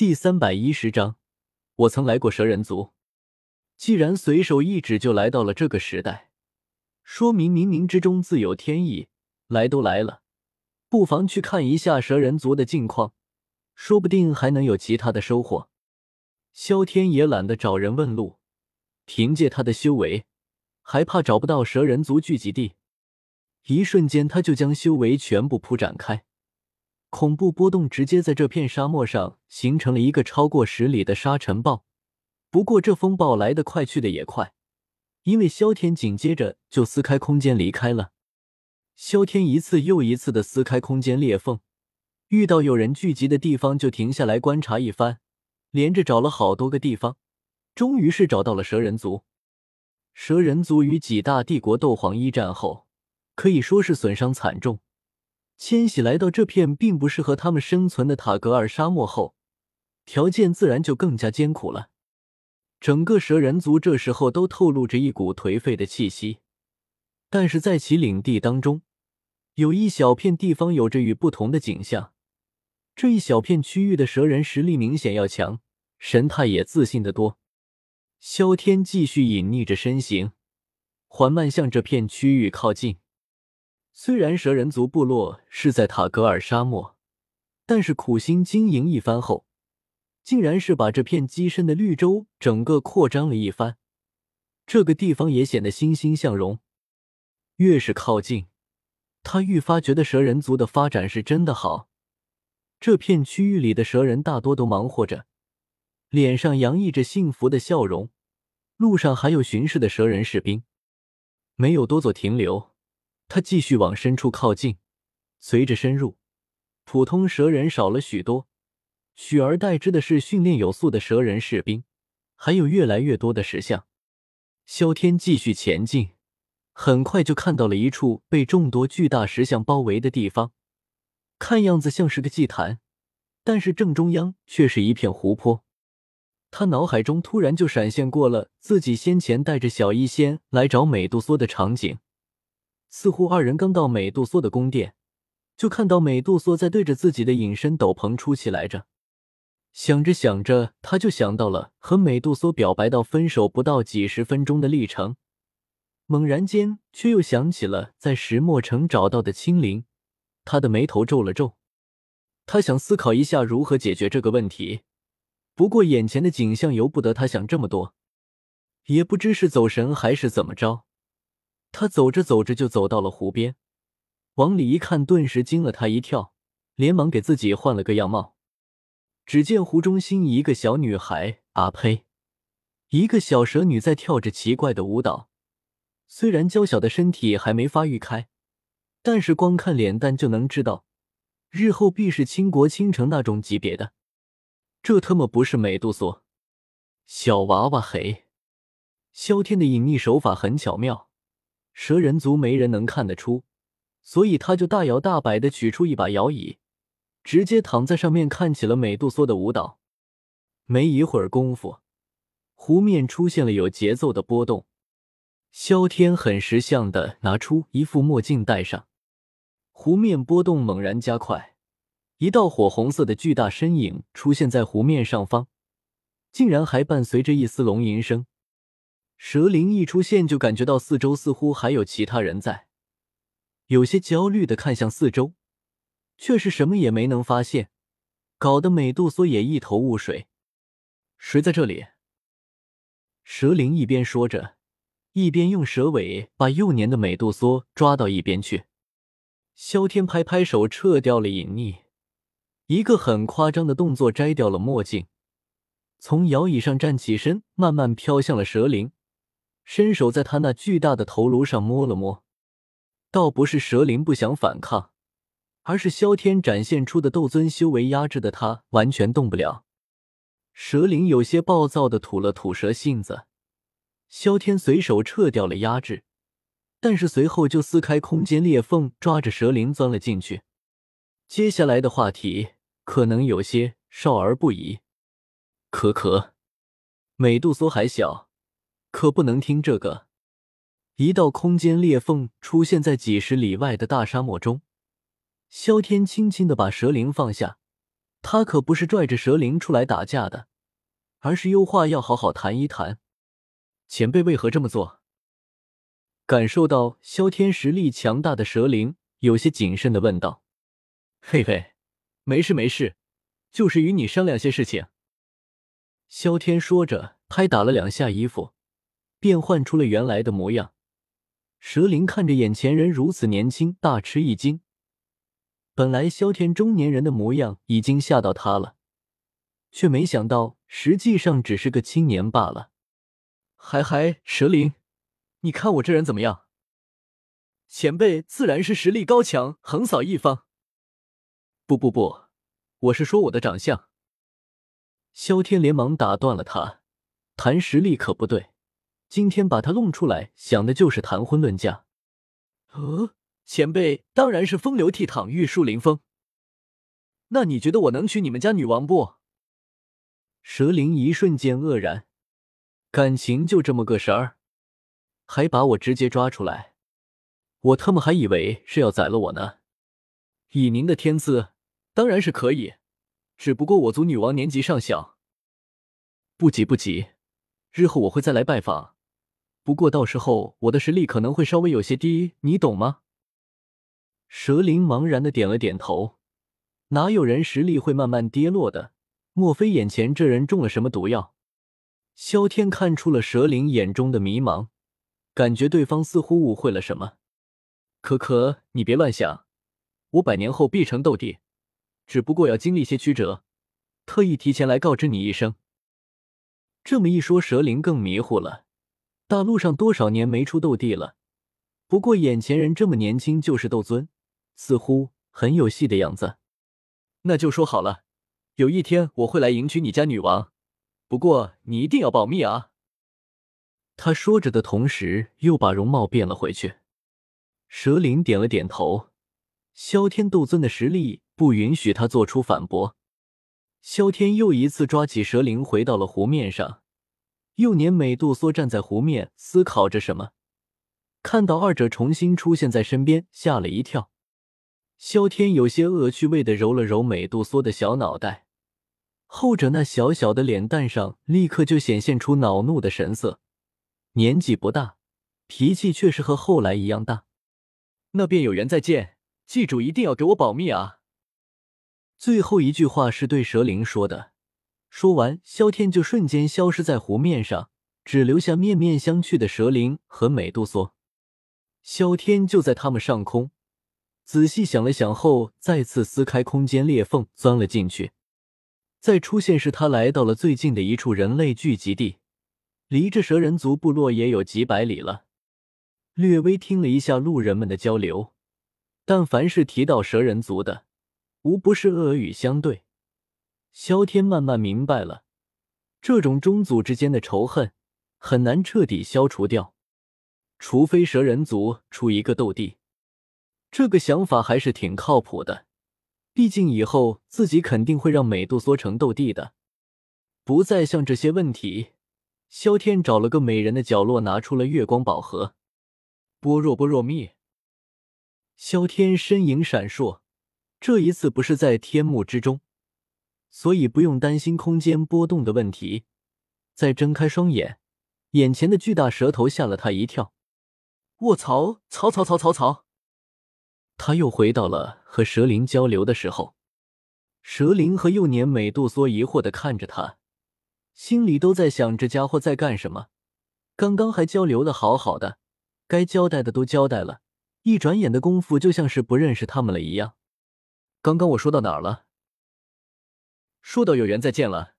第三百一十章，我曾来过蛇人族。既然随手一指就来到了这个时代，说明冥冥之中自有天意。来都来了，不妨去看一下蛇人族的近况，说不定还能有其他的收获。萧天也懒得找人问路，凭借他的修为，还怕找不到蛇人族聚集地？一瞬间，他就将修为全部铺展开。恐怖波动直接在这片沙漠上形成了一个超过十里的沙尘暴。不过这风暴来得快，去的也快，因为萧天紧接着就撕开空间离开了。萧天一次又一次的撕开空间裂缝，遇到有人聚集的地方就停下来观察一番，连着找了好多个地方，终于是找到了蛇人族。蛇人族与几大帝国斗皇一战后，可以说是损伤惨重。迁徙来到这片并不适合他们生存的塔格尔沙漠后，条件自然就更加艰苦了。整个蛇人族这时候都透露着一股颓废的气息，但是在其领地当中，有一小片地方有着与不同的景象。这一小片区域的蛇人实力明显要强，神态也自信得多。萧天继续隐匿着身形，缓慢向这片区域靠近。虽然蛇人族部落是在塔格尔沙漠，但是苦心经营一番后，竟然是把这片积深的绿洲整个扩张了一番。这个地方也显得欣欣向荣。越是靠近，他愈发觉得蛇人族的发展是真的好。这片区域里的蛇人大多都忙活着，脸上洋溢着幸福的笑容。路上还有巡视的蛇人士兵，没有多做停留。他继续往深处靠近，随着深入，普通蛇人少了许多，取而代之的是训练有素的蛇人士兵，还有越来越多的石像。萧天继续前进，很快就看到了一处被众多巨大石像包围的地方，看样子像是个祭坛，但是正中央却是一片湖泊。他脑海中突然就闪现过了自己先前带着小医仙来找美杜莎的场景。似乎二人刚到美杜莎的宫殿，就看到美杜莎在对着自己的隐身斗篷出气来着。想着想着，他就想到了和美杜莎表白到分手不到几十分钟的历程。猛然间，却又想起了在石墨城找到的青灵，他的眉头皱了皱。他想思考一下如何解决这个问题，不过眼前的景象由不得他想这么多。也不知是走神还是怎么着。他走着走着就走到了湖边，往里一看，顿时惊了他一跳，连忙给自己换了个样貌。只见湖中心一个小女孩，啊呸，一个小蛇女在跳着奇怪的舞蹈。虽然娇小的身体还没发育开，但是光看脸蛋就能知道，日后必是倾国倾城那种级别的。这他妈不是美杜莎，小娃娃嘿！萧天的隐匿手法很巧妙。蛇人族没人能看得出，所以他就大摇大摆的取出一把摇椅，直接躺在上面看起了美杜莎的舞蹈。没一会儿功夫，湖面出现了有节奏的波动。萧天很识相的拿出一副墨镜戴上，湖面波动猛然加快，一道火红色的巨大身影出现在湖面上方，竟然还伴随着一丝龙吟声。蛇灵一出现，就感觉到四周似乎还有其他人在，有些焦虑的看向四周，却是什么也没能发现，搞得美杜莎也一头雾水。谁在这里？蛇灵一边说着，一边用蛇尾把幼年的美杜莎抓到一边去。萧天拍拍手，撤掉了隐匿，一个很夸张的动作，摘掉了墨镜，从摇椅上站起身，慢慢飘向了蛇灵。伸手在他那巨大的头颅上摸了摸，倒不是蛇灵不想反抗，而是萧天展现出的斗尊修为压制的他完全动不了。蛇灵有些暴躁的吐了吐蛇信子，萧天随手撤掉了压制，但是随后就撕开空间裂缝，抓着蛇灵钻了进去。接下来的话题可能有些少儿不宜，可可，美杜莎还小。可不能听这个！一道空间裂缝出现在几十里外的大沙漠中。萧天轻轻的把蛇灵放下，他可不是拽着蛇灵出来打架的，而是有话要好好谈一谈。前辈为何这么做？感受到萧天实力强大的蛇灵有些谨慎的问道：“嘿嘿，没事没事，就是与你商量些事情。”萧天说着，拍打了两下衣服，变换出了原来的模样。蛇灵看着眼前人如此年轻，大吃一惊。本来萧天中年人的模样已经吓到他了，却没想到实际上只是个青年罢了。嗨嗨，蛇灵，你看我这人怎么样？前辈自然是实力高强，横扫一方。不不不，我是说我的长相。萧天连忙打断了他，谈实力可不对，今天把他弄出来，想的就是谈婚论嫁。呃。前辈当然是风流倜傥、玉树临风。那你觉得我能娶你们家女王不？蛇灵一瞬间愕然，感情就这么个事儿，还把我直接抓出来，我他妈还以为是要宰了我呢。以您的天资，当然是可以，只不过我族女王年纪尚小。不急不急，日后我会再来拜访，不过到时候我的实力可能会稍微有些低，你懂吗？蛇灵茫然的点了点头，哪有人实力会慢慢跌落的？莫非眼前这人中了什么毒药？萧天看出了蛇灵眼中的迷茫，感觉对方似乎误会了什么。可可，你别乱想，我百年后必成斗帝，只不过要经历些曲折，特意提前来告知你一声。这么一说，蛇灵更迷糊了。大陆上多少年没出斗帝了？不过眼前人这么年轻就是斗尊。似乎很有戏的样子，那就说好了，有一天我会来迎娶你家女王，不过你一定要保密啊！他说着的同时，又把容貌变了回去。蛇灵点了点头，萧天斗尊的实力不允许他做出反驳。萧天又一次抓起蛇灵，回到了湖面上。幼年美杜莎站在湖面，思考着什么，看到二者重新出现在身边，吓了一跳。萧天有些恶趣味的揉了揉美杜莎的小脑袋，后者那小小的脸蛋上立刻就显现出恼怒的神色。年纪不大，脾气却是和后来一样大。那便有缘再见，记住一定要给我保密啊！最后一句话是对蛇灵说的。说完，萧天就瞬间消失在湖面上，只留下面面相觑的蛇灵和美杜莎。萧天就在他们上空。仔细想了想后，再次撕开空间裂缝，钻了进去。再出现时，他来到了最近的一处人类聚集地，离这蛇人族部落也有几百里了。略微听了一下路人们的交流，但凡是提到蛇人族的，无不是恶语相对。萧天慢慢明白了，这种宗族之间的仇恨很难彻底消除掉，除非蛇人族出一个斗帝。这个想法还是挺靠谱的，毕竟以后自己肯定会让美杜莎成斗帝的。不再想这些问题，萧天找了个美人的角落，拿出了月光宝盒。般若波若蜜。萧天身影闪烁，这一次不是在天幕之中，所以不用担心空间波动的问题。再睁开双眼，眼前的巨大蛇头吓了他一跳。卧槽！槽槽槽槽槽！他又回到了和蛇灵交流的时候，蛇灵和幼年美杜莎疑惑的看着他，心里都在想这家伙在干什么。刚刚还交流的好好的，该交代的都交代了，一转眼的功夫就像是不认识他们了一样。刚刚我说到哪儿了？说到有缘再见了。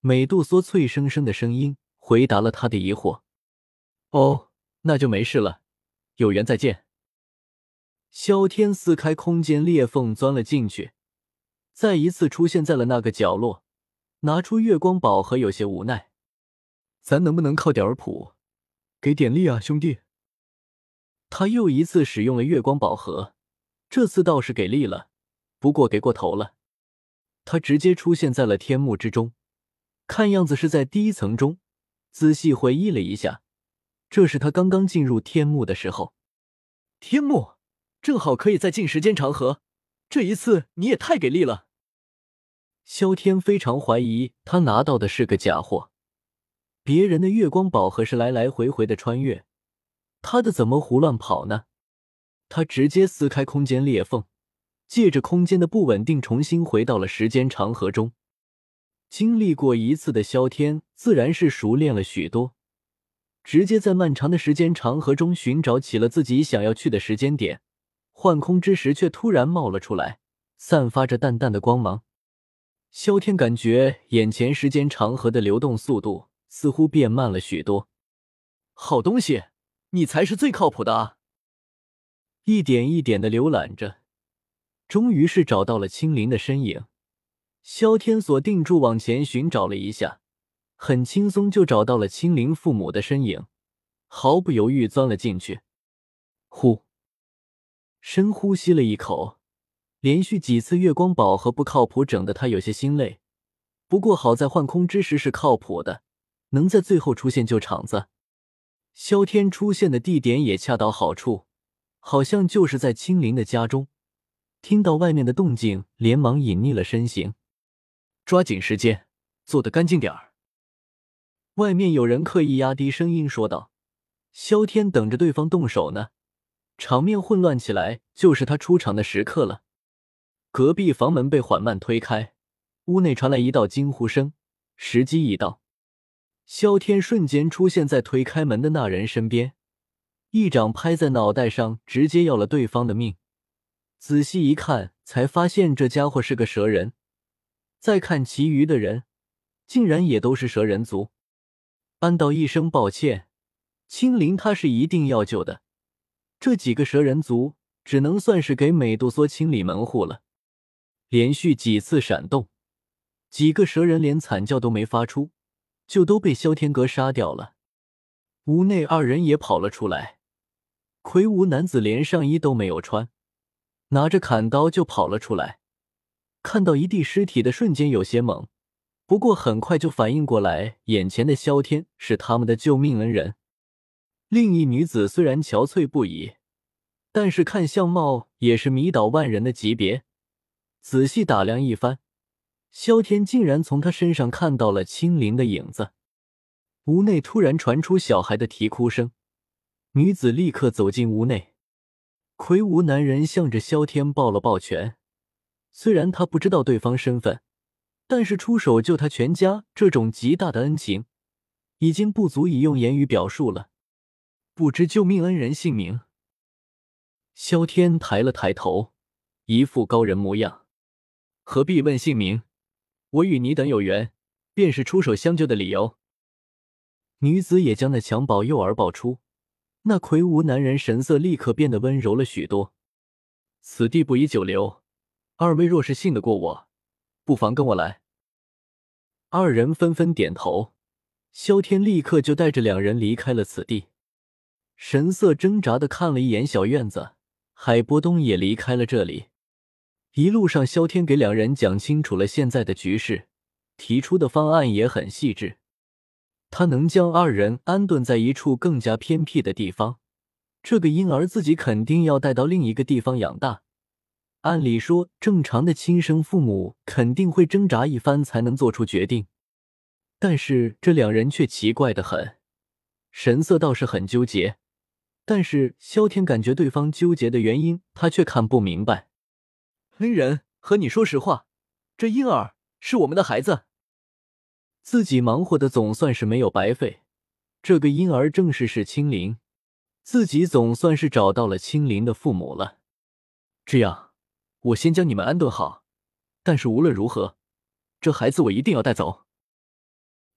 美杜莎脆生生的声音回答了他的疑惑。哦，那就没事了，有缘再见。萧天撕开空间裂缝，钻了进去，再一次出现在了那个角落，拿出月光宝盒，有些无奈：“咱能不能靠点儿谱，给点力啊，兄弟？”他又一次使用了月光宝盒，这次倒是给力了，不过给过头了。他直接出现在了天幕之中，看样子是在第一层中。仔细回忆了一下，这是他刚刚进入天幕的时候，天幕。正好可以再进时间长河，这一次你也太给力了。萧天非常怀疑他拿到的是个假货，别人的月光宝盒是来来回回的穿越，他的怎么胡乱跑呢？他直接撕开空间裂缝，借着空间的不稳定，重新回到了时间长河中。经历过一次的萧天，自然是熟练了许多，直接在漫长的时间长河中寻找起了自己想要去的时间点。幻空之石却突然冒了出来，散发着淡淡的光芒。萧天感觉眼前时间长河的流动速度似乎变慢了许多。好东西，你才是最靠谱的啊！一点一点的浏览着，终于是找到了青灵的身影。萧天锁定住往前寻找了一下，很轻松就找到了青灵父母的身影，毫不犹豫钻了进去。呼，深呼吸了一口。连续几次月光宝盒不靠谱，整得他有些心累。不过好在幻空之石是靠谱的，能在最后出现救场子。萧天出现的地点也恰到好处，好像就是在青灵的家中。听到外面的动静，连忙隐匿了身形，抓紧时间，做得干净点儿。外面有人刻意压低声音说道：“萧天等着对方动手呢，场面混乱起来，就是他出场的时刻了。”隔壁房门被缓慢推开，屋内传来一道惊呼声。时机已到，萧天瞬间出现在推开门的那人身边，一掌拍在脑袋上，直接要了对方的命。仔细一看，才发现这家伙是个蛇人。再看其余的人，竟然也都是蛇人族。安道一声抱歉，青灵他是一定要救的。这几个蛇人族只能算是给美杜莎清理门户了。连续几次闪动，几个蛇人连惨叫都没发出，就都被萧天阁杀掉了。屋内二人也跑了出来，魁梧男子连上衣都没有穿，拿着砍刀就跑了出来。看到一地尸体的瞬间有些懵，不过很快就反应过来，眼前的萧天是他们的救命恩人。另一女子虽然憔悴不已，但是看相貌也是迷倒万人的级别。仔细打量一番，萧天竟然从她身上看到了青灵的影子。屋内突然传出小孩的啼哭声，女子立刻走进屋内。魁梧男人向着萧天抱了抱拳，虽然他不知道对方身份，但是出手救他全家这种极大的恩情，已经不足以用言语表述了。不知救命恩人姓名？萧天抬了抬头，一副高人模样。何必问姓名？我与你等有缘，便是出手相救的理由。女子也将那襁褓幼儿抱出，那魁梧男人神色立刻变得温柔了许多。此地不宜久留，二位若是信得过我，不妨跟我来。二人纷纷点头，萧天立刻就带着两人离开了此地，神色挣扎的看了一眼小院子，海波东也离开了这里。一路上，萧天给两人讲清楚了现在的局势，提出的方案也很细致。他能将二人安顿在一处更加偏僻的地方，这个婴儿自己肯定要带到另一个地方养大。按理说，正常的亲生父母肯定会挣扎一番才能做出决定，但是这两人却奇怪的很，神色倒是很纠结。但是萧天感觉对方纠结的原因，他却看不明白。恩人，和你说实话，这婴儿是我们的孩子。自己忙活的总算是没有白费，这个婴儿正是是青灵，自己总算是找到了青灵的父母了。这样，我先将你们安顿好，但是无论如何，这孩子我一定要带走。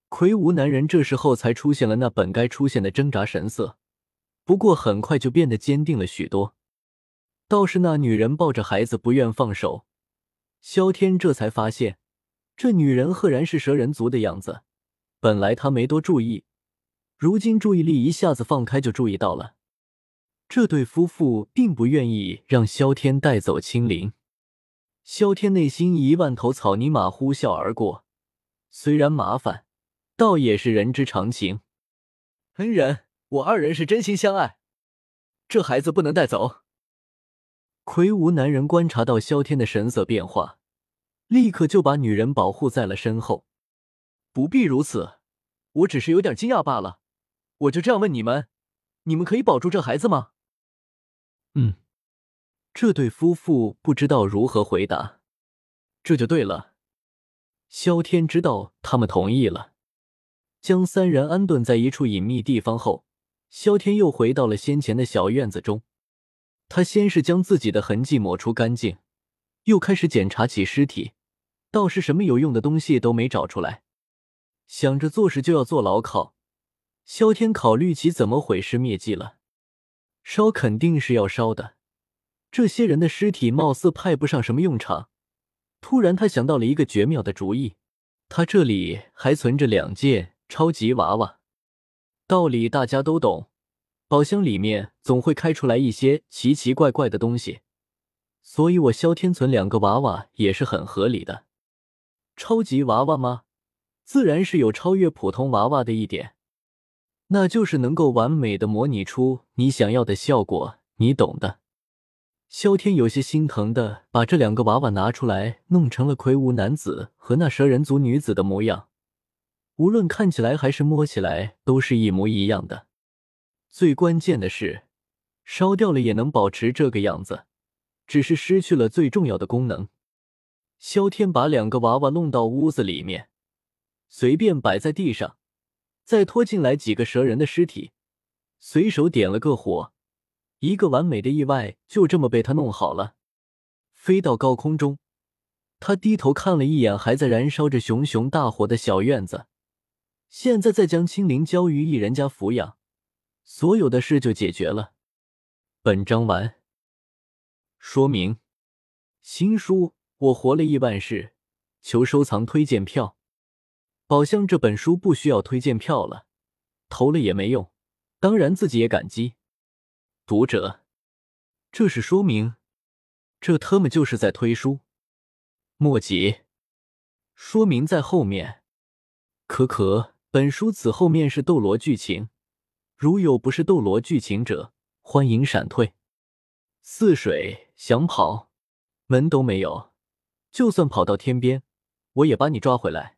魁梧男人这时候才出现了那本该出现的挣扎神色，不过很快就变得坚定了许多。倒是那女人抱着孩子不愿放手，萧天这才发现，这女人赫然是蛇人族的样子。本来他没多注意，如今注意力一下子放开，就注意到了。这对夫妇并不愿意让萧天带走青灵。萧天内心一万头草泥马呼啸而过，虽然麻烦，倒也是人之常情。恩人，我二人是真心相爱，这孩子不能带走。魁梧男人观察到萧天的神色变化，立刻就把女人保护在了身后。不必如此，我只是有点惊讶罢了。我就这样问你们，你们可以保住这孩子吗？嗯，这对夫妇不知道如何回答。这就对了。萧天知道他们同意了，将三人安顿在一处隐秘地方后，萧天又回到了先前的小院子中。他先是将自己的痕迹抹除干净，又开始检查起尸体，倒是什么有用的东西都没找出来。想着做事就要做牢靠，萧天考虑起怎么毁尸灭迹了。烧肯定是要烧的，这些人的尸体貌似派不上什么用场。突然，他想到了一个绝妙的主意。他这里还存着两件超级娃娃，道理大家都懂，宝箱里面总会开出来一些奇奇怪怪的东西，所以我萧天存两个娃娃也是很合理的。超级娃娃吗？自然是有超越普通娃娃的一点，那就是能够完美的模拟出你想要的效果，你懂的。萧天有些心疼的把这两个娃娃拿出来，弄成了魁梧男子和那蛇人族女子的模样，无论看起来还是摸起来都是一模一样的。最关键的是，烧掉了也能保持这个样子，只是失去了最重要的功能。萧天把两个娃娃弄到屋子里面，随便摆在地上，再拖进来几个蛇人的尸体，随手点了个火。一个完美的意外就这么被他弄好了，飞到高空中，他低头看了一眼还在燃烧着熊熊大火的小院子，现在再将青灵交于一人家抚养，所有的事就解决了。本章完。说明：新书《我活了亿万世》，求收藏推荐票。宝箱这本书不需要推荐票了，投了也没用，当然自己也感激。读者，这是说明，这他妈就是在推书。莫急，说明在后面。可可，本书此后面是斗罗剧情，如有不是斗罗剧情者，欢迎闪退。似水想跑，门都没有，就算跑到天边，我也把你抓回来。